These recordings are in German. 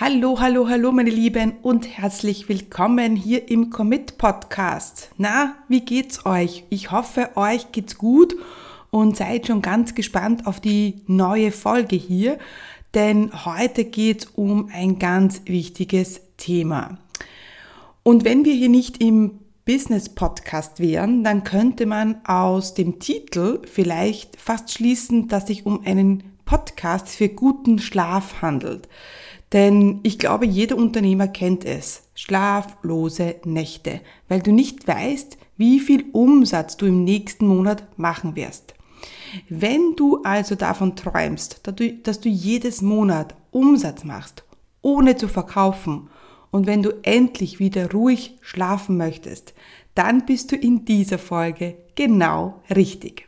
Hallo, hallo, hallo, meine Lieben und herzlich willkommen hier im Commit Podcast. Na, wie geht's euch? Ich hoffe, euch geht's gut und seid schon ganz gespannt auf die neue Folge hier, denn heute geht's um ein ganz wichtiges Thema. Und wenn wir hier nicht im Business Podcast wären, dann könnte man aus dem Titel vielleicht fast schließen, dass sich um einen Podcast für guten Schlaf handelt. Denn ich glaube, jeder Unternehmer kennt es. Schlaflose Nächte, weil du nicht weißt, wie viel Umsatz du im nächsten Monat machen wirst. Wenn du also davon träumst, dass du jedes Monat Umsatz machst, ohne zu verkaufen, und wenn du endlich wieder ruhig schlafen möchtest, dann bist du in dieser Folge genau richtig.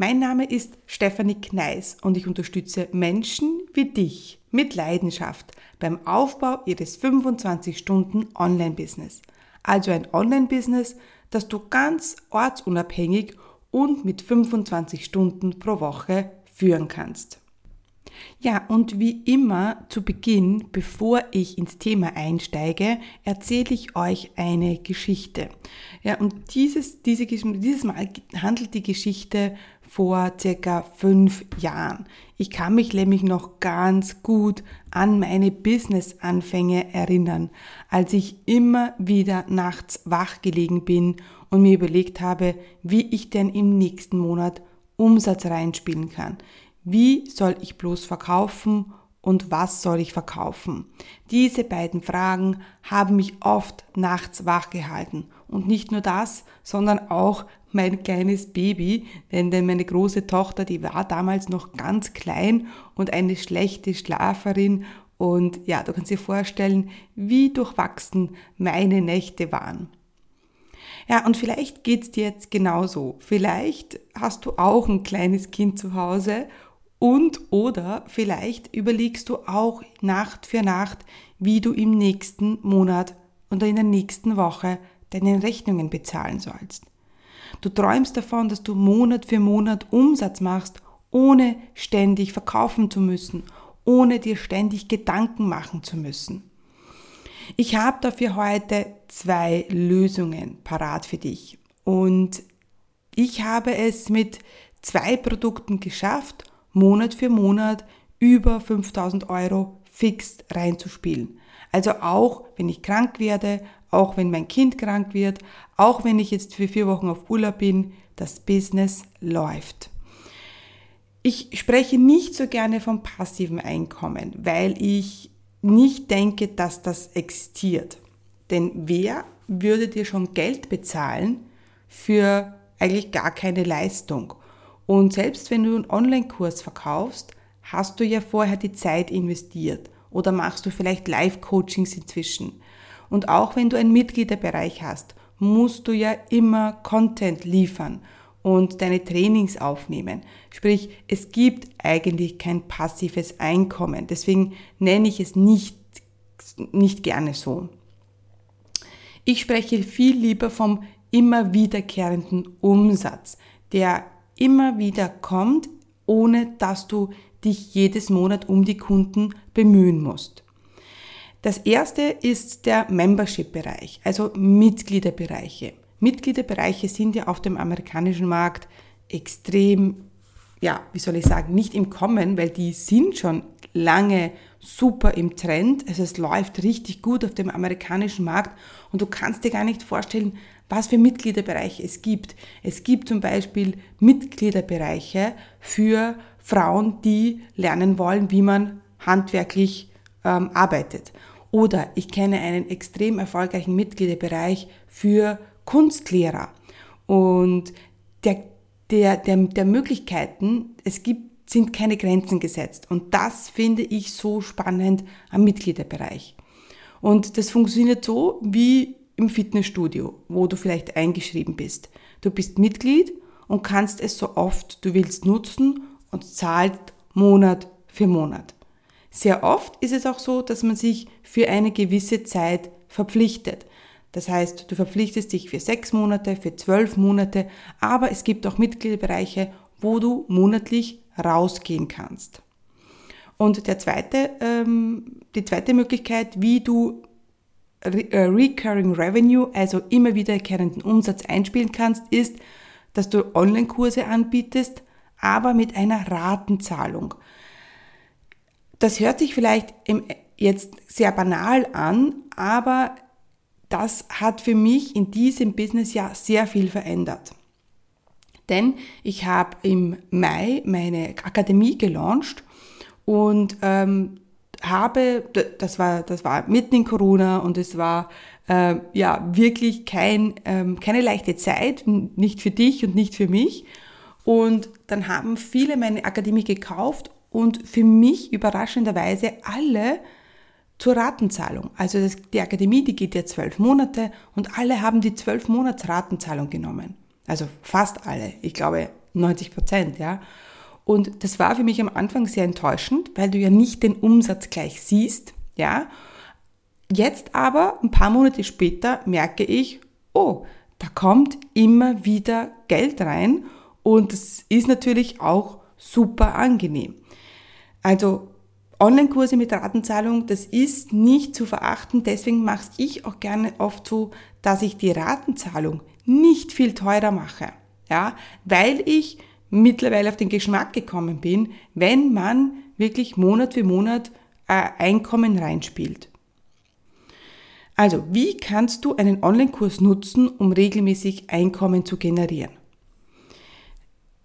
Mein Name ist Stefanie Kneis und ich unterstütze Menschen wie dich mit Leidenschaft beim Aufbau ihres 25 Stunden Online-Business. Also ein Online-Business, das du ganz ortsunabhängig und mit 25 Stunden pro Woche führen kannst. Ja, und wie immer zu Beginn, bevor ich ins Thema einsteige, erzähle ich euch eine Geschichte. Ja, und dieses, diese, dieses Mal handelt die Geschichte vor circa fünf Jahren. Ich kann mich nämlich noch ganz gut an meine Business-Anfänge erinnern, als ich immer wieder nachts wach gelegen bin und mir überlegt habe, wie ich denn im nächsten Monat Umsatz reinspielen kann. Wie soll ich bloß verkaufen und was soll ich verkaufen? Diese beiden Fragen haben mich oft nachts wach gehalten. Und nicht nur das, sondern auch mein kleines Baby, denn, meine große Tochter, die war damals noch ganz klein und eine schlechte Schlaferin und ja, du kannst dir vorstellen, wie durchwachsen meine Nächte waren. Ja, und vielleicht geht's dir jetzt genauso. Vielleicht hast du auch ein kleines Kind zu Hause und oder vielleicht überlegst du auch Nacht für Nacht, wie du im nächsten Monat oder in der nächsten Woche deine Rechnungen bezahlen sollst. Du träumst davon, dass du Monat für Monat Umsatz machst, ohne ständig verkaufen zu müssen, ohne dir ständig Gedanken machen zu müssen. Ich habe dafür heute zwei Lösungen parat für dich. Und ich habe es mit zwei Produkten geschafft, Monat für Monat über 5000 Euro fix reinzuspielen. Also auch wenn ich krank werde, auch wenn mein Kind krank wird, auch wenn ich jetzt für vier Wochen auf Urlaub bin, das Business läuft. Ich spreche nicht so gerne vom passiven Einkommen, weil ich nicht denke, dass das existiert. Denn wer würde dir schon Geld bezahlen für eigentlich gar keine Leistung? Und selbst wenn du einen Online-Kurs verkaufst, hast du ja vorher die Zeit investiert oder machst du vielleicht Live-Coachings inzwischen. Und auch wenn du einen Mitgliederbereich hast, musst du ja immer Content liefern und deine Trainings aufnehmen. Sprich, es gibt eigentlich kein passives Einkommen. Deswegen nenne ich es nicht, nicht gerne so. Ich spreche viel lieber vom immer wiederkehrenden Umsatz, der immer wieder kommt, ohne dass du dich jedes Monat um die Kunden bemühen musst. Das erste ist der Membership-Bereich, also Mitgliederbereiche. Mitgliederbereiche sind ja auf dem amerikanischen Markt extrem, ja, wie soll ich sagen, nicht im Kommen, weil die sind schon lange super im Trend. Also es läuft richtig gut auf dem amerikanischen Markt und du kannst dir gar nicht vorstellen, was für Mitgliederbereiche es gibt. Es gibt zum Beispiel Mitgliederbereiche für Frauen, die lernen wollen, wie man handwerklich ähm, arbeitet. Oder ich kenne einen extrem erfolgreichen Mitgliederbereich für Kunstlehrer. Und der, der, der, der Möglichkeiten, es gibt sind keine Grenzen gesetzt. Und das finde ich so spannend am Mitgliederbereich. Und das funktioniert so wie im Fitnessstudio, wo du vielleicht eingeschrieben bist. Du bist Mitglied und kannst es so oft du willst nutzen und zahlt Monat für Monat. Sehr oft ist es auch so, dass man sich für eine gewisse Zeit verpflichtet. Das heißt, du verpflichtest dich für sechs Monate, für zwölf Monate, aber es gibt auch Mitgliederbereiche, wo du monatlich rausgehen kannst. Und der zweite, ähm, die zweite Möglichkeit, wie du Re äh, Recurring Revenue, also immer wiederkehrenden Umsatz einspielen kannst, ist, dass du Online-Kurse anbietest, aber mit einer Ratenzahlung. Das hört sich vielleicht jetzt sehr banal an, aber das hat für mich in diesem Business ja sehr viel verändert. Denn ich habe im Mai meine Akademie gelauncht und ähm, habe, das war, das war mitten in Corona und es war äh, ja wirklich kein, ähm, keine leichte Zeit, nicht für dich und nicht für mich. Und dann haben viele meine Akademie gekauft und für mich überraschenderweise alle zur Ratenzahlung. Also das, die Akademie, die geht ja zwölf Monate und alle haben die zwölf Monats Ratenzahlung genommen. Also fast alle. Ich glaube 90 Prozent, ja. Und das war für mich am Anfang sehr enttäuschend, weil du ja nicht den Umsatz gleich siehst, ja. Jetzt aber, ein paar Monate später, merke ich, oh, da kommt immer wieder Geld rein und das ist natürlich auch super angenehm. Also Online-Kurse mit Ratenzahlung, das ist nicht zu verachten. Deswegen mache ich auch gerne oft so, dass ich die Ratenzahlung nicht viel teurer mache. Ja, weil ich mittlerweile auf den Geschmack gekommen bin, wenn man wirklich Monat für Monat äh, Einkommen reinspielt. Also, wie kannst du einen Online-Kurs nutzen, um regelmäßig Einkommen zu generieren?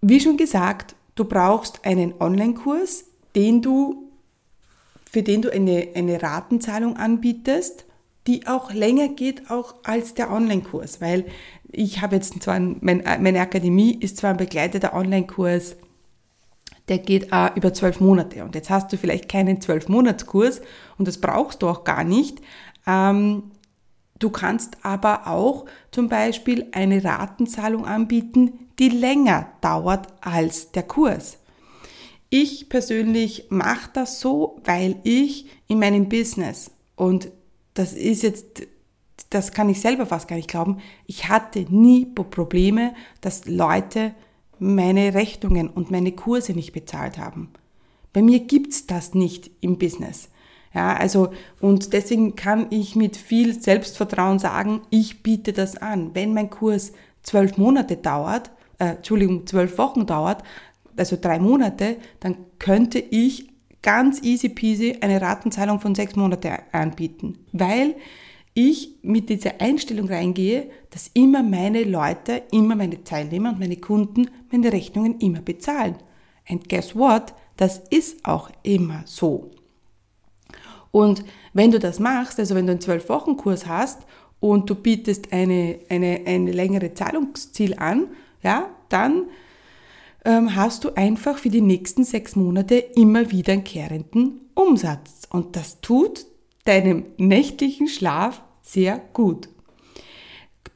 Wie schon gesagt, du brauchst einen Online-Kurs, den du für den du eine, eine Ratenzahlung anbietest, die auch länger geht auch als der Online-Kurs, weil ich habe jetzt zwar, mein, meine Akademie ist zwar ein begleiteter Online-Kurs, der geht äh, über zwölf Monate und jetzt hast du vielleicht keinen zwölf-Monats-Kurs und das brauchst du auch gar nicht. Ähm, du kannst aber auch zum Beispiel eine Ratenzahlung anbieten, die länger dauert als der Kurs. Ich persönlich mache das so, weil ich in meinem Business, und das ist jetzt, das kann ich selber fast gar nicht glauben, ich hatte nie Probleme, dass Leute meine Rechnungen und meine Kurse nicht bezahlt haben. Bei mir gibt's das nicht im Business. Ja, also, und deswegen kann ich mit viel Selbstvertrauen sagen, ich biete das an. Wenn mein Kurs zwölf Monate dauert, äh, Entschuldigung, zwölf Wochen dauert, also drei Monate, dann könnte ich ganz easy peasy eine Ratenzahlung von sechs Monaten anbieten, weil ich mit dieser Einstellung reingehe, dass immer meine Leute, immer meine Teilnehmer und meine Kunden meine Rechnungen immer bezahlen. And guess what? Das ist auch immer so. Und wenn du das machst, also wenn du einen zwölf Wochen Kurs hast und du bietest eine, eine, eine längere Zahlungsziel an, ja, dann ähm, hast du einfach für die nächsten sechs Monate immer wiederkehrenden Umsatz. Und das tut deinem nächtlichen Schlaf sehr gut.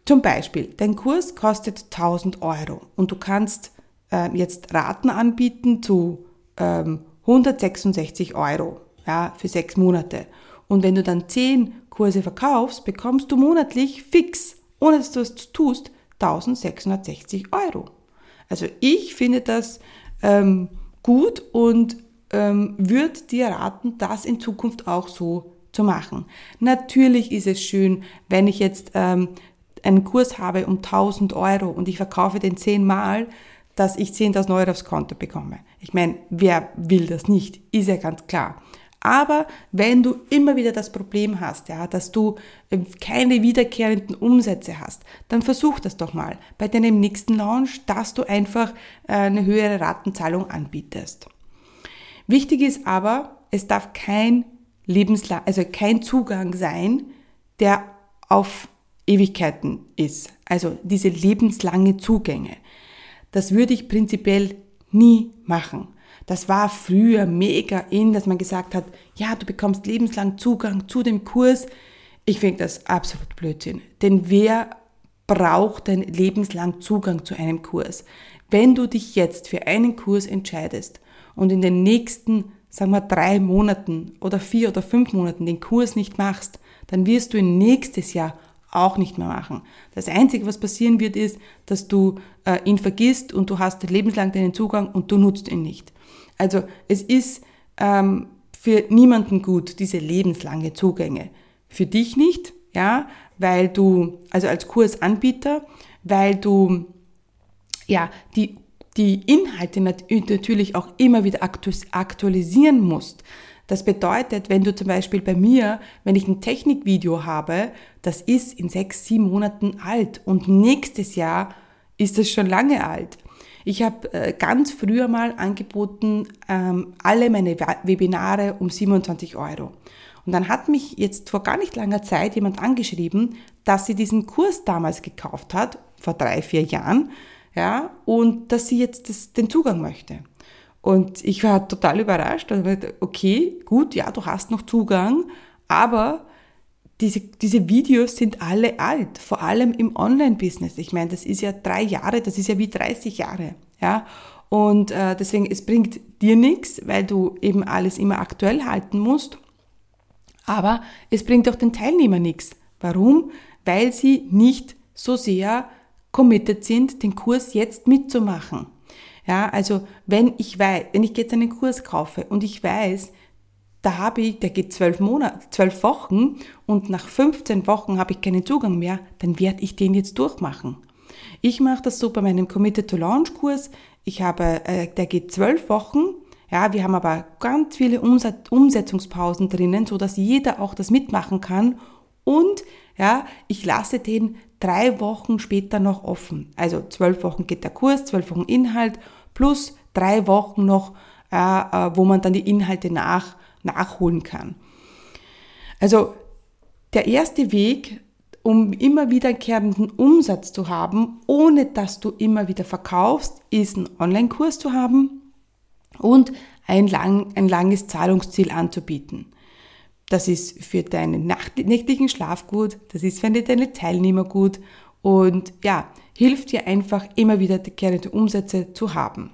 Zum Beispiel, dein Kurs kostet 1000 Euro und du kannst äh, jetzt Raten anbieten zu ähm, 166 Euro ja, für sechs Monate. Und wenn du dann zehn Kurse verkaufst, bekommst du monatlich fix, ohne dass du es tust, 1660 Euro. Also ich finde das ähm, gut und ähm, würde dir raten, das in Zukunft auch so zu machen. Natürlich ist es schön, wenn ich jetzt ähm, einen Kurs habe um 1000 Euro und ich verkaufe den zehnmal, dass ich 10.000 Euro aufs Konto bekomme. Ich meine, wer will das nicht? Ist ja ganz klar. Aber wenn du immer wieder das Problem hast, ja, dass du ähm, keine wiederkehrenden Umsätze hast, dann versuch das doch mal bei deinem nächsten Launch, dass du einfach äh, eine höhere Ratenzahlung anbietest. Wichtig ist aber, es darf kein lebenslang, also kein Zugang sein, der auf Ewigkeiten ist. Also diese lebenslange Zugänge. Das würde ich prinzipiell nie machen. Das war früher mega in, dass man gesagt hat, ja, du bekommst lebenslang Zugang zu dem Kurs. Ich finde das absolut Blödsinn. Denn wer braucht denn lebenslang Zugang zu einem Kurs? Wenn du dich jetzt für einen Kurs entscheidest und in den nächsten, sagen wir, drei Monaten oder vier oder fünf Monaten den Kurs nicht machst, dann wirst du ihn nächstes Jahr auch nicht mehr machen. Das Einzige, was passieren wird, ist, dass du äh, ihn vergisst und du hast lebenslang deinen Zugang und du nutzt ihn nicht. Also es ist ähm, für niemanden gut, diese lebenslange Zugänge. Für dich nicht, ja, weil du, also als Kursanbieter, weil du ja die die Inhalte natürlich auch immer wieder aktualisieren musst. Das bedeutet, wenn du zum Beispiel bei mir, wenn ich ein Technikvideo habe, das ist in sechs, sieben Monaten alt und nächstes Jahr ist es schon lange alt. Ich habe äh, ganz früher mal angeboten, ähm, alle meine Webinare um 27 Euro. Und dann hat mich jetzt vor gar nicht langer Zeit jemand angeschrieben, dass sie diesen Kurs damals gekauft hat, vor drei, vier Jahren, ja, und dass sie jetzt das, den Zugang möchte. Und ich war total überrascht. Also, okay, gut, ja, du hast noch Zugang, aber diese, diese Videos sind alle alt, vor allem im Online-Business. Ich meine, das ist ja drei Jahre, das ist ja wie 30 Jahre. Ja? Und äh, deswegen, es bringt dir nichts, weil du eben alles immer aktuell halten musst. Aber es bringt auch den Teilnehmer nichts. Warum? Weil sie nicht so sehr committed sind, den Kurs jetzt mitzumachen. Ja, also wenn ich weiß, wenn ich jetzt einen Kurs kaufe und ich weiß, da habe ich, der geht zwölf Monate, zwölf Wochen und nach 15 Wochen habe ich keinen Zugang mehr, dann werde ich den jetzt durchmachen. Ich mache das so bei meinem Committed to Launch Kurs. Ich habe, äh, der geht zwölf Wochen. Ja, wir haben aber ganz viele Umsetzungspausen drinnen, so dass jeder auch das mitmachen kann. Und ja, ich lasse den drei Wochen später noch offen. Also zwölf Wochen geht der Kurs, zwölf Wochen Inhalt plus drei Wochen noch, äh, äh, wo man dann die Inhalte nach, nachholen kann. Also der erste Weg, um immer wiederkehrenden Umsatz zu haben, ohne dass du immer wieder verkaufst, ist ein Online-Kurs zu haben und ein, lang, ein langes Zahlungsziel anzubieten. Das ist für deinen nächtlichen Schlaf gut, das ist für deine Teilnehmer gut und ja, hilft dir einfach immer wiederkehrende Umsätze zu haben.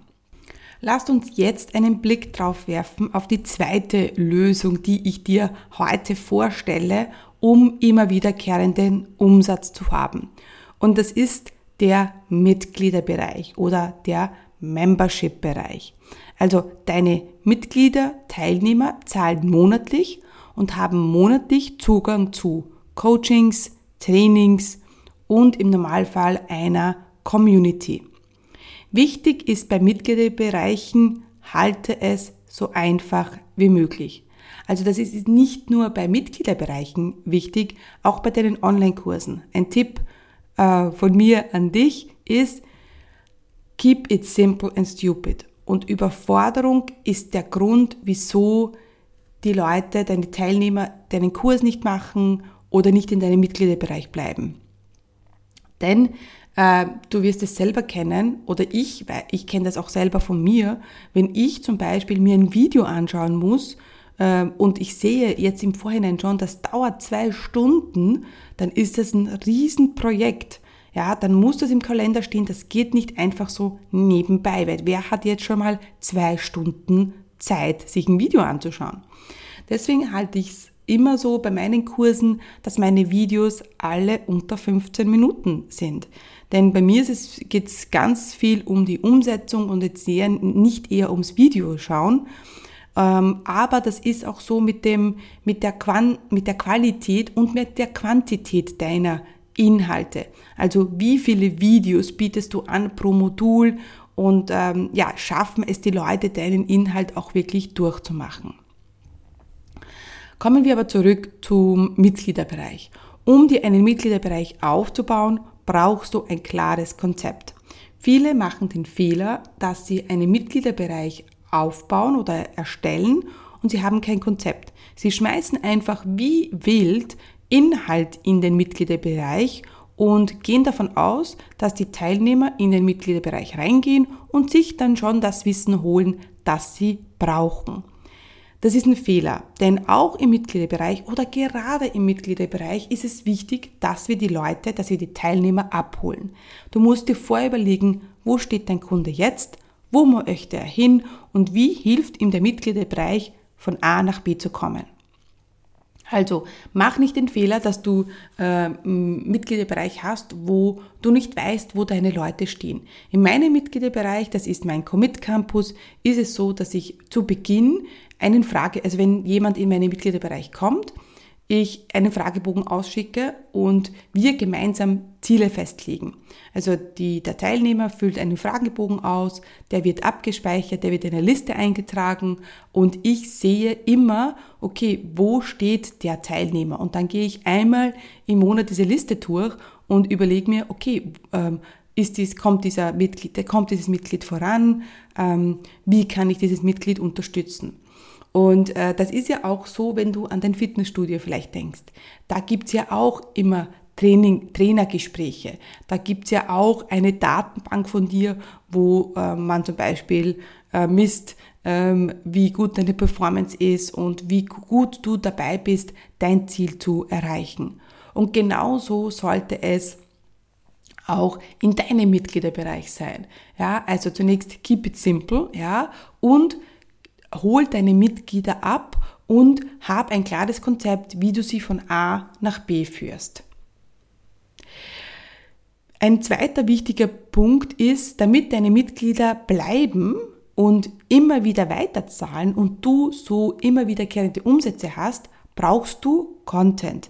Lasst uns jetzt einen Blick drauf werfen auf die zweite Lösung, die ich dir heute vorstelle, um immer wiederkehrenden Umsatz zu haben. Und das ist der Mitgliederbereich oder der Membership-Bereich. Also deine Mitglieder, Teilnehmer zahlen monatlich und haben monatlich Zugang zu Coachings, Trainings, und im Normalfall einer Community. Wichtig ist bei Mitgliederbereichen, halte es so einfach wie möglich. Also das ist nicht nur bei Mitgliederbereichen wichtig, auch bei deinen Online-Kursen. Ein Tipp äh, von mir an dich ist, keep it simple and stupid. Und Überforderung ist der Grund, wieso die Leute, deine Teilnehmer deinen Kurs nicht machen oder nicht in deinem Mitgliederbereich bleiben. Denn äh, du wirst es selber kennen oder ich, ich kenne das auch selber von mir, wenn ich zum Beispiel mir ein Video anschauen muss äh, und ich sehe jetzt im Vorhinein schon, das dauert zwei Stunden, dann ist das ein Riesenprojekt. Ja, dann muss das im Kalender stehen, das geht nicht einfach so nebenbei, weil wer hat jetzt schon mal zwei Stunden Zeit, sich ein Video anzuschauen? Deswegen halte ich es immer so bei meinen Kursen, dass meine Videos alle unter 15 Minuten sind. Denn bei mir geht es ganz viel um die Umsetzung und jetzt eher, nicht eher ums Video schauen. Ähm, aber das ist auch so mit, dem, mit, der Quan mit der Qualität und mit der Quantität deiner Inhalte. Also wie viele Videos bietest du an pro Modul und ähm, ja, schaffen es die Leute, deinen Inhalt auch wirklich durchzumachen. Kommen wir aber zurück zum Mitgliederbereich. Um dir einen Mitgliederbereich aufzubauen, brauchst du ein klares Konzept. Viele machen den Fehler, dass sie einen Mitgliederbereich aufbauen oder erstellen und sie haben kein Konzept. Sie schmeißen einfach wie wild Inhalt in den Mitgliederbereich, und gehen davon aus, dass die Teilnehmer in den Mitgliederbereich reingehen und sich dann schon das Wissen holen, das sie brauchen. Das ist ein Fehler, denn auch im Mitgliederbereich oder gerade im Mitgliederbereich ist es wichtig, dass wir die Leute, dass wir die Teilnehmer abholen. Du musst dir vorher überlegen, wo steht dein Kunde jetzt, wo möchte er hin und wie hilft ihm der Mitgliederbereich von A nach B zu kommen. Also mach nicht den Fehler, dass du äh, einen Mitgliederbereich hast, wo du nicht weißt, wo deine Leute stehen. In meinem Mitgliederbereich, das ist mein Commit Campus, ist es so, dass ich zu Beginn einen Frage, also wenn jemand in meinen Mitgliederbereich kommt, ich einen Fragebogen ausschicke und wir gemeinsam Ziele festlegen. Also die, der Teilnehmer füllt einen Fragebogen aus, der wird abgespeichert, der wird in eine Liste eingetragen und ich sehe immer, okay, wo steht der Teilnehmer? Und dann gehe ich einmal im Monat diese Liste durch und überlege mir, okay, ähm, ist dies, kommt dieser Mitglied, kommt dieses Mitglied voran? Ähm, wie kann ich dieses Mitglied unterstützen? Und äh, das ist ja auch so, wenn du an dein Fitnessstudio vielleicht denkst. Da gibt's ja auch immer Training, Trainergespräche. Da gibt's ja auch eine Datenbank von dir, wo äh, man zum Beispiel äh, misst, ähm, wie gut deine Performance ist und wie gut du dabei bist, dein Ziel zu erreichen. Und genauso sollte es auch in deinem Mitgliederbereich sein. Ja, also zunächst keep it simple, ja, und hol deine Mitglieder ab und hab ein klares Konzept, wie du sie von A nach B führst. Ein zweiter wichtiger Punkt ist, damit deine Mitglieder bleiben und immer wieder weiterzahlen und du so immer wiederkehrende Umsätze hast, brauchst du Content.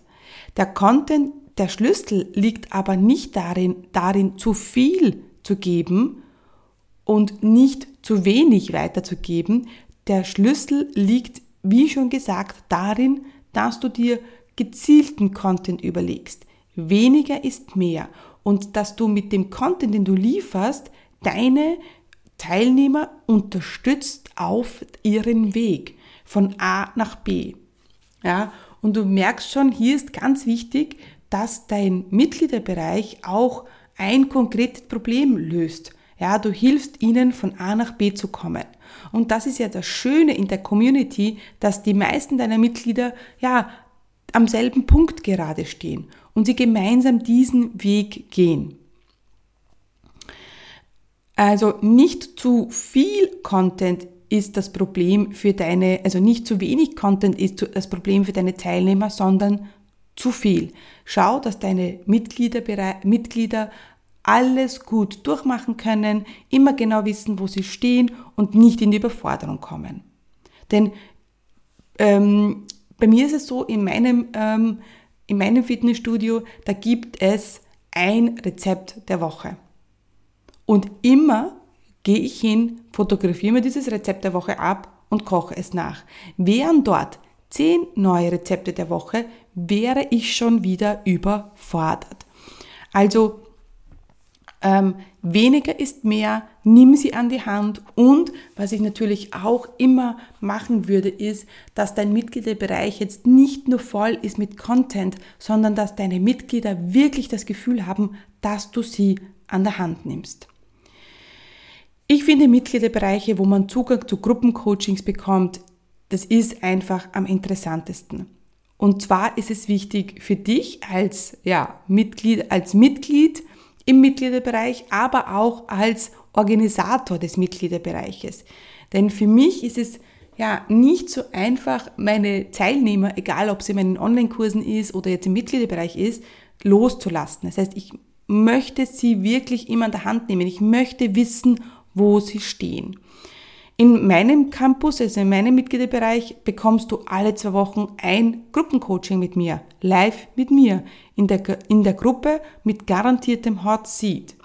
Der Content, der Schlüssel liegt aber nicht darin, darin zu viel zu geben und nicht zu wenig weiterzugeben, der Schlüssel liegt, wie schon gesagt, darin, dass du dir gezielten Content überlegst. Weniger ist mehr. Und dass du mit dem Content, den du lieferst, deine Teilnehmer unterstützt auf ihren Weg von A nach B. Ja, und du merkst schon, hier ist ganz wichtig, dass dein Mitgliederbereich auch ein konkretes Problem löst. Ja, du hilfst ihnen von A nach B zu kommen. Und das ist ja das Schöne in der Community, dass die meisten deiner Mitglieder ja am selben Punkt gerade stehen und sie gemeinsam diesen Weg gehen. Also nicht zu viel Content ist das Problem für deine, also nicht zu wenig Content ist das Problem für deine Teilnehmer, sondern zu viel. Schau, dass deine Mitglieder, Mitglieder alles gut durchmachen können, immer genau wissen, wo sie stehen und nicht in die Überforderung kommen. Denn ähm, bei mir ist es so, in meinem, ähm, in meinem Fitnessstudio, da gibt es ein Rezept der Woche. Und immer gehe ich hin, fotografiere mir dieses Rezept der Woche ab und koche es nach. Wären dort zehn neue Rezepte der Woche, wäre ich schon wieder überfordert. Also ähm, weniger ist mehr, nimm sie an die Hand und was ich natürlich auch immer machen würde, ist, dass dein Mitgliederbereich jetzt nicht nur voll ist mit Content, sondern dass deine Mitglieder wirklich das Gefühl haben, dass du sie an der Hand nimmst. Ich finde Mitgliederbereiche, wo man Zugang zu Gruppencoachings bekommt, das ist einfach am interessantesten. Und zwar ist es wichtig für dich als, ja, Mitglied, als Mitglied, im Mitgliederbereich, aber auch als Organisator des Mitgliederbereiches. Denn für mich ist es ja nicht so einfach, meine Teilnehmer, egal ob es in meinen Online-Kursen ist oder jetzt im Mitgliederbereich ist, loszulassen. Das heißt, ich möchte sie wirklich immer an der Hand nehmen. Ich möchte wissen, wo sie stehen. In meinem Campus, also in meinem Mitgliederbereich, bekommst du alle zwei Wochen ein Gruppencoaching mit mir, live mit mir, in der, in der Gruppe mit garantiertem Hot Seat.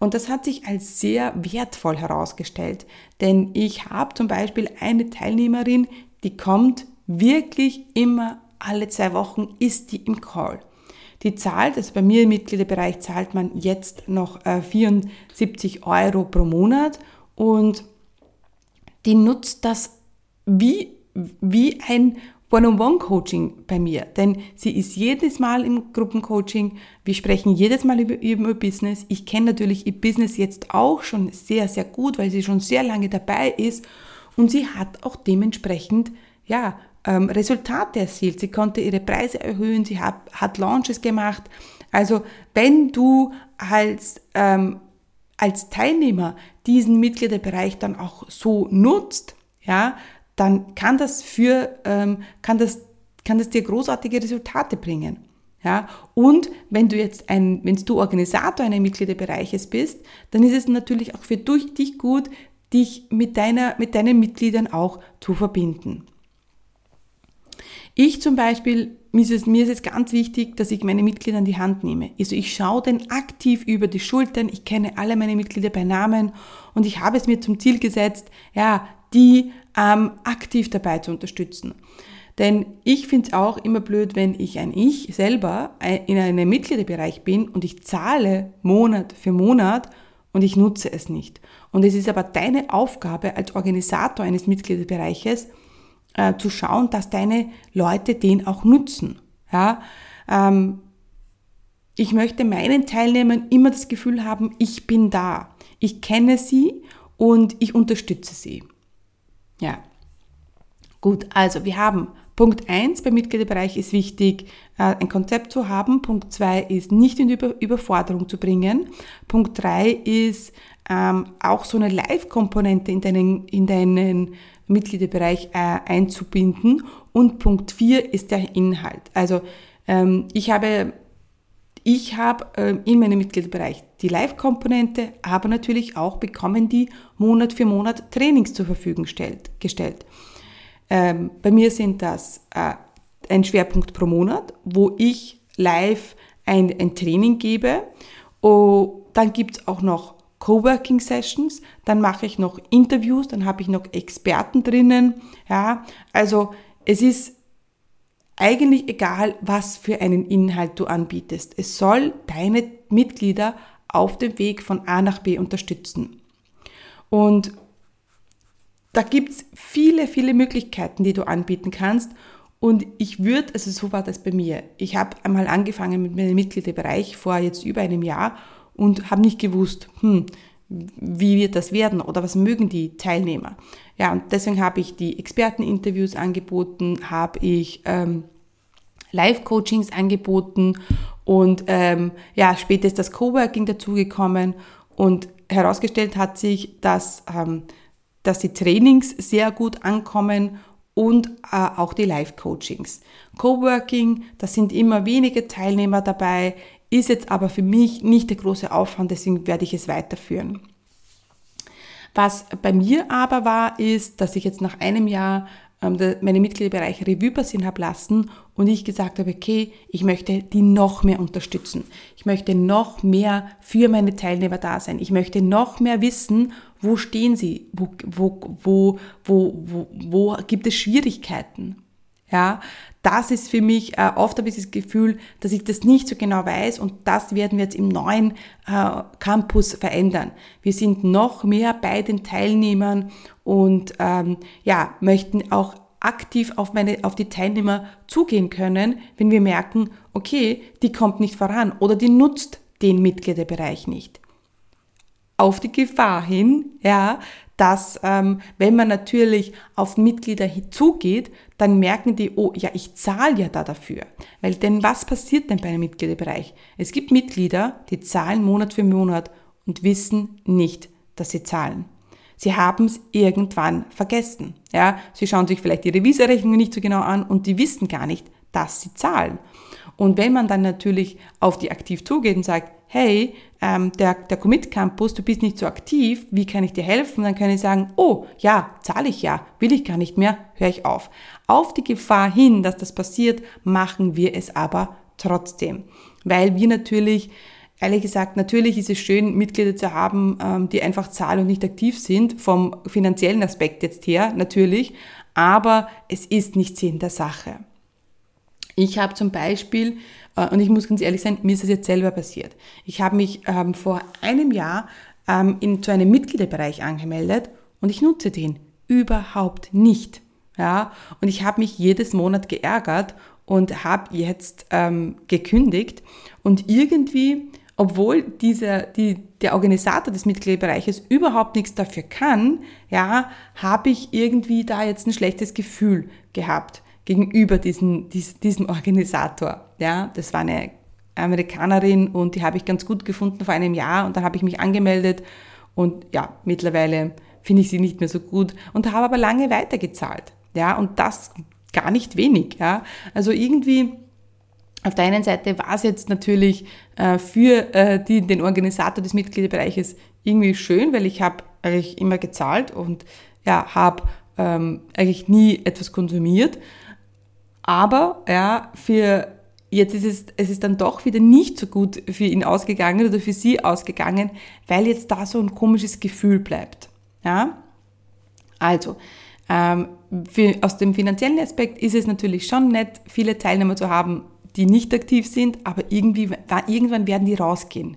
Und das hat sich als sehr wertvoll herausgestellt, denn ich habe zum Beispiel eine Teilnehmerin, die kommt wirklich immer alle zwei Wochen, ist die im Call. Die zahlt, also bei mir im Mitgliederbereich zahlt man jetzt noch 74 äh, Euro pro Monat und die nutzt das wie, wie ein One-on-One-Coaching bei mir, denn sie ist jedes Mal im Gruppencoaching. Wir sprechen jedes Mal über, über Business. Ich kenne natürlich ihr Business jetzt auch schon sehr, sehr gut, weil sie schon sehr lange dabei ist und sie hat auch dementsprechend, ja, ähm, Resultate erzielt. Sie konnte ihre Preise erhöhen, sie hat, hat Launches gemacht. Also wenn du als, ähm, als Teilnehmer diesen Mitgliederbereich dann auch so nutzt, ja, dann kann das für, ähm, kann das, kann das dir großartige Resultate bringen. Ja, und wenn du jetzt ein, wenn du Organisator eines Mitgliederbereiches bist, dann ist es natürlich auch für dich gut, dich mit deiner, mit deinen Mitgliedern auch zu verbinden. Ich zum Beispiel, mir ist, es, mir ist es ganz wichtig, dass ich meine Mitglieder an die Hand nehme. Also ich schaue den aktiv über die Schultern, ich kenne alle meine Mitglieder bei Namen und ich habe es mir zum Ziel gesetzt, ja, die ähm, aktiv dabei zu unterstützen. Denn ich finde es auch immer blöd, wenn ich ein Ich selber in einem Mitgliederbereich bin und ich zahle Monat für Monat und ich nutze es nicht. Und es ist aber deine Aufgabe als Organisator eines Mitgliederbereiches, äh, zu schauen, dass deine Leute den auch nutzen. Ja? Ähm, ich möchte meinen Teilnehmern immer das Gefühl haben, ich bin da. Ich kenne sie und ich unterstütze sie. Ja. Gut, also wir haben Punkt 1 beim Mitgliederbereich ist wichtig, äh, ein Konzept zu haben. Punkt 2 ist nicht in Überforderung zu bringen. Punkt 3 ist ähm, auch so eine Live-Komponente in deinen, in deinen Mitgliederbereich äh, einzubinden. Und Punkt 4 ist der Inhalt. Also ähm, ich habe ich habe äh, in meinem Mitgliederbereich die Live-Komponente, aber natürlich auch bekommen die Monat für Monat Trainings zur Verfügung stellt, gestellt. Ähm, bei mir sind das äh, ein Schwerpunkt pro Monat, wo ich live ein, ein Training gebe. Oh, dann gibt es auch noch Coworking Sessions, dann mache ich noch Interviews, dann habe ich noch Experten drinnen. Ja, also es ist eigentlich egal, was für einen Inhalt du anbietest. Es soll deine Mitglieder auf dem Weg von A nach B unterstützen. Und da gibt es viele, viele Möglichkeiten, die du anbieten kannst. Und ich würde, also so war das bei mir. Ich habe einmal angefangen mit meinem Mitgliederbereich vor jetzt über einem Jahr und habe nicht gewusst, hm, wie wird das werden oder was mögen die Teilnehmer. Ja, und deswegen habe ich die Experteninterviews angeboten, habe ich ähm, Live-Coachings angeboten und ähm, ja, später ist das Coworking dazugekommen und herausgestellt hat sich, dass, ähm, dass die Trainings sehr gut ankommen und äh, auch die Live-Coachings. Coworking, da sind immer wenige Teilnehmer dabei, ist jetzt aber für mich nicht der große Aufwand, deswegen werde ich es weiterführen. Was bei mir aber war, ist, dass ich jetzt nach einem Jahr meine Mitgliederbereiche Revue passieren habe lassen und ich gesagt habe, okay, ich möchte die noch mehr unterstützen. Ich möchte noch mehr für meine Teilnehmer da sein. Ich möchte noch mehr wissen, wo stehen sie, wo, wo, wo, wo, wo, wo gibt es Schwierigkeiten. Ja, das ist für mich äh, oft habe ich das Gefühl, dass ich das nicht so genau weiß und das werden wir jetzt im neuen äh, Campus verändern. Wir sind noch mehr bei den Teilnehmern und ähm, ja möchten auch aktiv auf meine auf die Teilnehmer zugehen können, wenn wir merken, okay, die kommt nicht voran oder die nutzt den Mitgliederbereich nicht. Auf die Gefahr hin, ja, dass ähm, wenn man natürlich auf Mitglieder zugeht, dann merken die, oh ja, ich zahle ja da dafür. Weil denn was passiert denn bei einem Mitgliederbereich? Es gibt Mitglieder, die zahlen Monat für Monat und wissen nicht, dass sie zahlen. Sie haben es irgendwann vergessen. Ja, sie schauen sich vielleicht ihre Visa-Rechnungen nicht so genau an und die wissen gar nicht, dass sie zahlen. Und wenn man dann natürlich auf die aktiv zugeht und sagt, hey, ähm, der, der Commit Campus, du bist nicht so aktiv, wie kann ich dir helfen? Dann kann ich sagen, oh, ja, zahle ich ja, will ich gar nicht mehr, höre ich auf. Auf die Gefahr hin, dass das passiert, machen wir es aber trotzdem. Weil wir natürlich, ehrlich gesagt, natürlich ist es schön, Mitglieder zu haben, ähm, die einfach zahlen und nicht aktiv sind, vom finanziellen Aspekt jetzt her, natürlich, aber es ist nicht Sinn der Sache. Ich habe zum Beispiel, und ich muss ganz ehrlich sein, mir ist das jetzt selber passiert. Ich habe mich ähm, vor einem Jahr ähm, in, zu einem Mitgliederbereich angemeldet und ich nutze den überhaupt nicht. Ja, und ich habe mich jedes Monat geärgert und habe jetzt ähm, gekündigt. Und irgendwie, obwohl dieser, die, der Organisator des Mitgliederbereiches überhaupt nichts dafür kann, ja, habe ich irgendwie da jetzt ein schlechtes Gefühl gehabt gegenüber diesen, dies, diesem Organisator. Ja, das war eine Amerikanerin und die habe ich ganz gut gefunden vor einem Jahr und dann habe ich mich angemeldet und ja, mittlerweile finde ich sie nicht mehr so gut und habe aber lange weitergezahlt. Ja, und das gar nicht wenig. Ja, also irgendwie auf der einen Seite war es jetzt natürlich äh, für äh, die, den Organisator des Mitgliederbereiches irgendwie schön, weil ich habe eigentlich immer gezahlt und ja, habe ähm, eigentlich nie etwas konsumiert. Aber ja, für jetzt ist es, es ist dann doch wieder nicht so gut für ihn ausgegangen oder für sie ausgegangen, weil jetzt da so ein komisches Gefühl bleibt. Ja? Also, ähm, für, aus dem finanziellen Aspekt ist es natürlich schon nett, viele Teilnehmer zu haben, die nicht aktiv sind, aber irgendwie, irgendwann werden die rausgehen.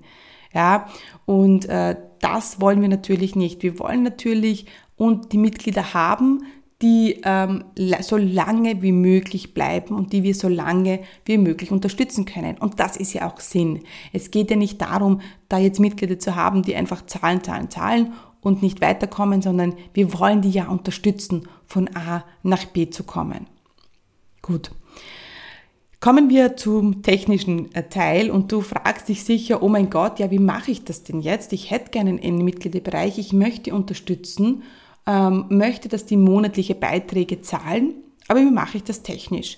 Ja, und äh, das wollen wir natürlich nicht. Wir wollen natürlich und die Mitglieder haben, die ähm, so lange wie möglich bleiben und die wir so lange wie möglich unterstützen können. Und das ist ja auch Sinn. Es geht ja nicht darum, da jetzt Mitglieder zu haben, die einfach zahlen, zahlen, zahlen und nicht weiterkommen, sondern wir wollen die ja unterstützen, von A nach B zu kommen. Gut. Kommen wir zum technischen äh, Teil und du fragst dich sicher, oh mein Gott, ja, wie mache ich das denn jetzt? Ich hätte gerne einen Mitgliederbereich, ich möchte unterstützen ähm, möchte, dass die monatliche Beiträge zahlen, aber wie mache ich das technisch?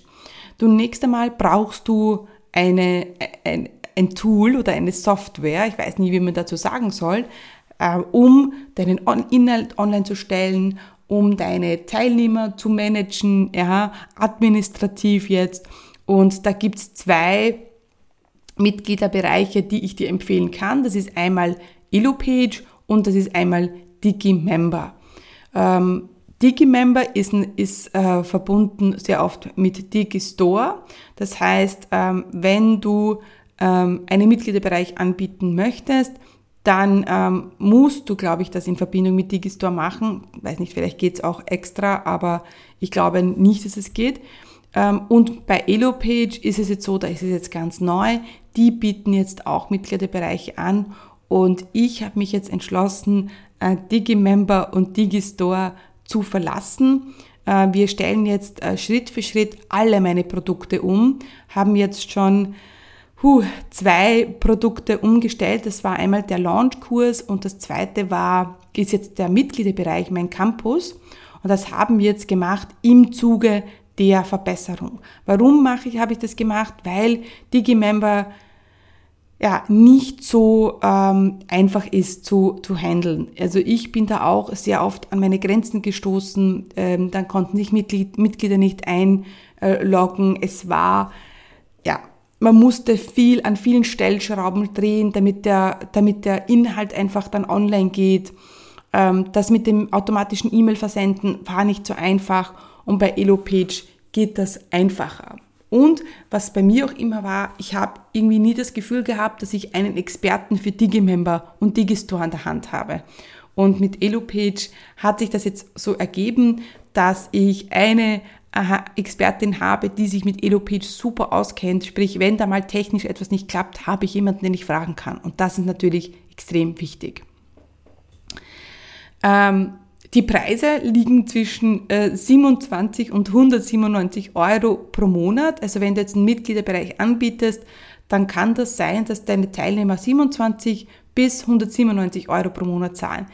Zunächst einmal brauchst du eine, ein, ein Tool oder eine Software, ich weiß nie, wie man dazu sagen soll, äh, um deinen Inhalt online zu stellen, um deine Teilnehmer zu managen, ja, administrativ jetzt. Und da gibt's zwei Mitgliederbereiche, die ich dir empfehlen kann. Das ist einmal EloPage und das ist einmal DigiMember. Ähm, DigiMember ist, ist äh, verbunden sehr oft mit DigiStore. Das heißt, ähm, wenn du ähm, einen Mitgliederbereich anbieten möchtest, dann ähm, musst du, glaube ich, das in Verbindung mit Digistore machen. Weiß nicht, vielleicht geht's auch extra, aber ich glaube nicht, dass es geht. Ähm, und bei EloPage ist es jetzt so, da ist es jetzt ganz neu. Die bieten jetzt auch Mitgliederbereiche an. Und ich habe mich jetzt entschlossen, äh, Digimember und Digistore zu verlassen. Äh, wir stellen jetzt äh, Schritt für Schritt alle meine Produkte um, haben jetzt schon huh, zwei Produkte umgestellt. Das war einmal der Launchkurs und das zweite war, ist jetzt der Mitgliederbereich, mein Campus. Und das haben wir jetzt gemacht im Zuge der Verbesserung. Warum mache ich, habe ich das gemacht? Weil Digimember ja, nicht so ähm, einfach ist zu, zu handeln. Also ich bin da auch sehr oft an meine Grenzen gestoßen. Ähm, dann konnten sich Mitglied, Mitglieder nicht einloggen. Es war, ja, man musste viel an vielen Stellschrauben drehen, damit der, damit der Inhalt einfach dann online geht. Ähm, das mit dem automatischen E-Mail-Versenden war nicht so einfach und bei EloPage geht das einfacher. Und was bei mir auch immer war, ich habe irgendwie nie das Gefühl gehabt, dass ich einen Experten für Digimember und Digistore an der Hand habe. Und mit EloPage hat sich das jetzt so ergeben, dass ich eine Expertin habe, die sich mit EloPage super auskennt. Sprich, wenn da mal technisch etwas nicht klappt, habe ich jemanden, den ich fragen kann. Und das ist natürlich extrem wichtig. Ähm, die Preise liegen zwischen äh, 27 und 197 Euro pro Monat. Also wenn du jetzt einen Mitgliederbereich anbietest, dann kann das sein, dass deine Teilnehmer 27 bis 197 Euro pro Monat zahlen.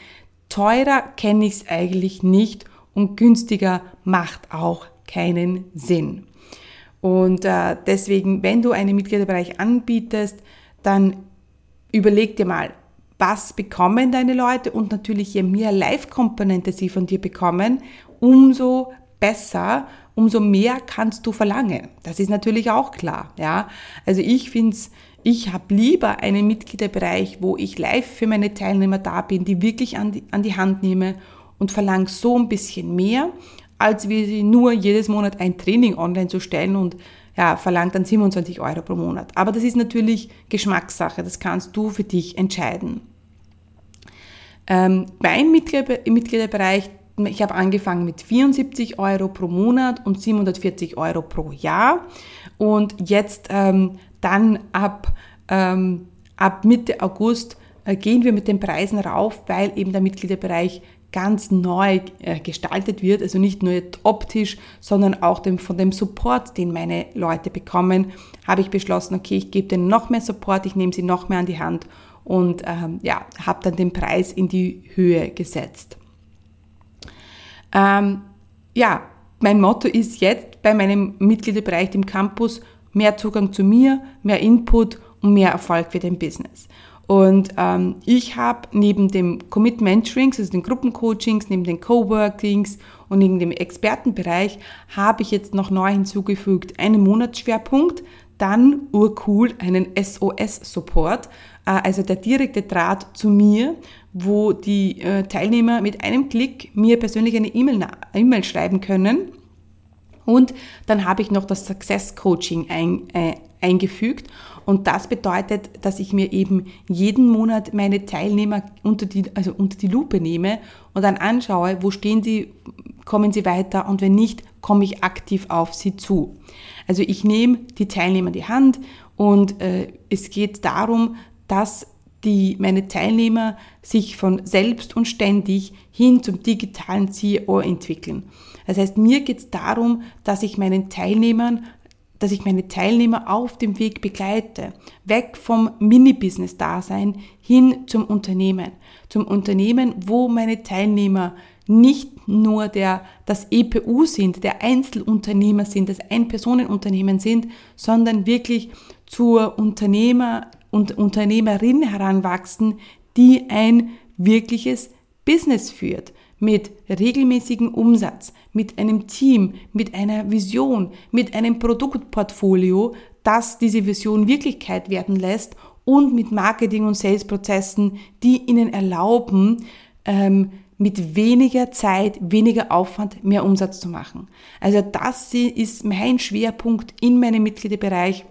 Teurer kenne ich es eigentlich nicht und günstiger macht auch keinen Sinn. Und äh, deswegen, wenn du einen Mitgliederbereich anbietest, dann überleg dir mal, was bekommen deine Leute und natürlich je mehr Live-Komponente sie von dir bekommen, umso besser, umso mehr kannst du verlangen. Das ist natürlich auch klar, ja. Also ich finde es, ich habe lieber einen Mitgliederbereich, wo ich live für meine Teilnehmer da bin, die wirklich an die, an die Hand nehme und verlange so ein bisschen mehr, als wie sie nur jedes Monat ein Training online zu stellen und ja, verlangt dann 27 Euro pro Monat. Aber das ist natürlich Geschmackssache, das kannst du für dich entscheiden. Ähm, mein Mitgliederbereich, ich habe angefangen mit 74 Euro pro Monat und 740 Euro pro Jahr. Und jetzt ähm, dann ab, ähm, ab Mitte August äh, gehen wir mit den Preisen rauf, weil eben der Mitgliederbereich ganz neu äh, gestaltet wird, also nicht nur optisch, sondern auch dem, von dem Support, den meine Leute bekommen, habe ich beschlossen, okay, ich gebe denen noch mehr Support, ich nehme sie noch mehr an die Hand und ähm, ja, habe dann den Preis in die Höhe gesetzt. Ähm, ja, mein Motto ist jetzt bei meinem Mitgliederbereich im Campus mehr Zugang zu mir, mehr Input und mehr Erfolg für dein Business. Und ähm, ich habe neben dem Commit Mentorings, also den Gruppencoachings, neben den Coworkings und neben dem Expertenbereich, habe ich jetzt noch neu hinzugefügt einen Monatsschwerpunkt, dann urcool einen SOS-Support, äh, also der direkte Draht zu mir, wo die äh, Teilnehmer mit einem Klick mir persönlich eine E-Mail schreiben können. Und dann habe ich noch das Success Coaching ein, äh, eingefügt. Und das bedeutet, dass ich mir eben jeden Monat meine Teilnehmer unter die, also unter die Lupe nehme und dann anschaue, wo stehen sie, kommen sie weiter und wenn nicht, komme ich aktiv auf sie zu. Also ich nehme die Teilnehmer die Hand und äh, es geht darum, dass die, meine Teilnehmer sich von selbst und ständig hin zum digitalen CEO entwickeln. Das heißt, mir geht es darum, dass ich meinen Teilnehmern dass ich meine Teilnehmer auf dem Weg begleite, weg vom Mini-Business-Dasein hin zum Unternehmen. Zum Unternehmen, wo meine Teilnehmer nicht nur der, das EPU sind, der Einzelunternehmer sind, das Ein-Personen-Unternehmen sind, sondern wirklich zur Unternehmer und Unternehmerin heranwachsen, die ein wirkliches Business führt, mit regelmäßigem Umsatz, mit einem Team, mit einer Vision, mit einem Produktportfolio, das diese Vision Wirklichkeit werden lässt und mit Marketing- und Sales-Prozessen, die ihnen erlauben, ähm, mit weniger Zeit, weniger Aufwand mehr Umsatz zu machen. Also das ist mein Schwerpunkt in meinem Mitgliederbereich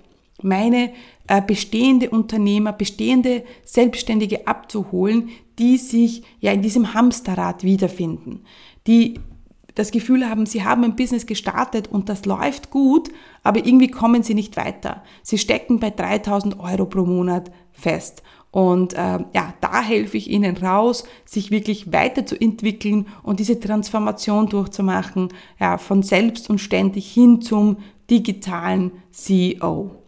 meine äh, bestehende Unternehmer, bestehende Selbstständige abzuholen, die sich ja in diesem Hamsterrad wiederfinden, die das Gefühl haben, sie haben ein Business gestartet und das läuft gut, aber irgendwie kommen sie nicht weiter. Sie stecken bei 3000 Euro pro Monat fest. Und äh, ja, da helfe ich ihnen raus, sich wirklich weiterzuentwickeln und diese Transformation durchzumachen, ja, von selbst und ständig hin zum digitalen CEO.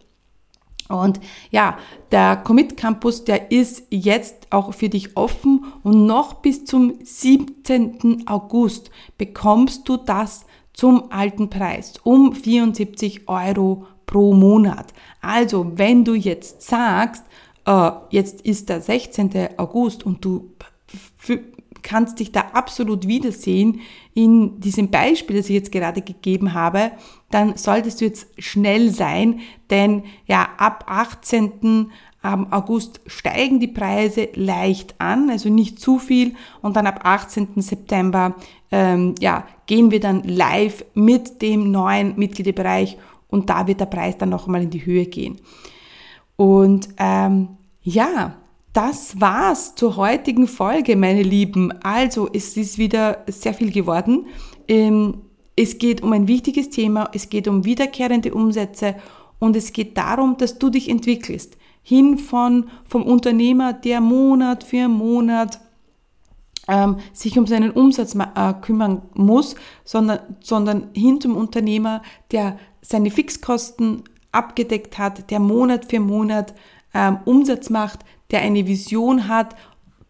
Und ja, der Commit Campus, der ist jetzt auch für dich offen und noch bis zum 17. August bekommst du das zum alten Preis um 74 Euro pro Monat. Also, wenn du jetzt sagst, äh, jetzt ist der 16. August und du kannst dich da absolut wiedersehen in diesem Beispiel, das ich jetzt gerade gegeben habe, dann solltest du jetzt schnell sein, denn ja, ab 18. August steigen die Preise leicht an, also nicht zu viel. Und dann ab 18. September ähm, ja, gehen wir dann live mit dem neuen Mitgliederbereich und da wird der Preis dann nochmal in die Höhe gehen. Und ähm, ja, das war's zur heutigen Folge, meine Lieben. Also, es ist wieder sehr viel geworden. Ähm, es geht um ein wichtiges Thema, es geht um wiederkehrende Umsätze und es geht darum, dass du dich entwickelst. Hin von, vom Unternehmer, der Monat für Monat ähm, sich um seinen Umsatz äh, kümmern muss, sondern, sondern hin zum Unternehmer, der seine Fixkosten abgedeckt hat, der Monat für Monat ähm, Umsatz macht, der eine Vision hat,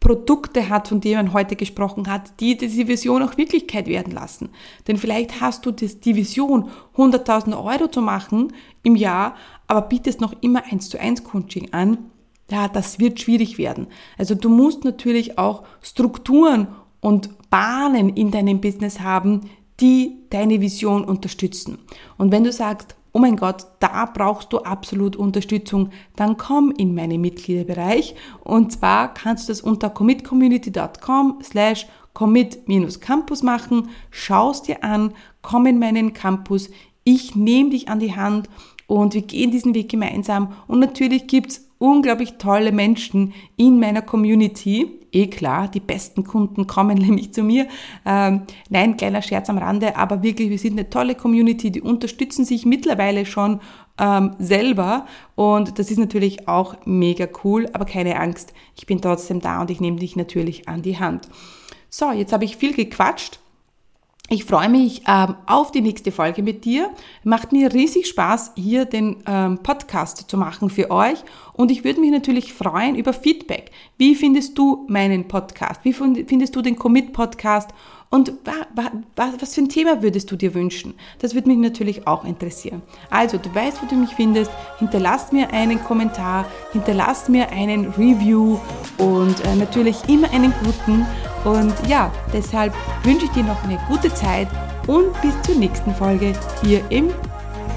Produkte hat, von denen man heute gesprochen hat, die diese Vision auch Wirklichkeit werden lassen. Denn vielleicht hast du das, die Vision, 100.000 Euro zu machen im Jahr, aber bietest noch immer eins zu eins Coaching an. Ja, das wird schwierig werden. Also du musst natürlich auch Strukturen und Bahnen in deinem Business haben, die deine Vision unterstützen. Und wenn du sagst, oh mein Gott, da brauchst du absolut Unterstützung, dann komm in meinen Mitgliederbereich. Und zwar kannst du das unter commitcommunity.com slash commit-campus machen, schaust dir an, komm in meinen Campus, ich nehme dich an die Hand und wir gehen diesen Weg gemeinsam. Und natürlich gibt's unglaublich tolle Menschen in meiner Community, eh klar, die besten Kunden kommen nämlich zu mir. Ähm, nein, kleiner Scherz am Rande, aber wirklich, wir sind eine tolle Community, die unterstützen sich mittlerweile schon ähm, selber und das ist natürlich auch mega cool, aber keine Angst, ich bin trotzdem da und ich nehme dich natürlich an die Hand. So, jetzt habe ich viel gequatscht. Ich freue mich ähm, auf die nächste Folge mit dir. Macht mir riesig Spaß, hier den ähm, Podcast zu machen für euch. Und ich würde mich natürlich freuen über Feedback. Wie findest du meinen Podcast? Wie findest du den Commit-Podcast? Und was für ein Thema würdest du dir wünschen? Das würde mich natürlich auch interessieren. Also, du weißt, wo du mich findest. Hinterlass mir einen Kommentar, hinterlass mir einen Review und äh, natürlich immer einen guten. Und ja, deshalb wünsche ich dir noch eine gute Zeit und bis zur nächsten Folge hier im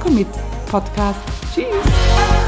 Commit Podcast. Tschüss!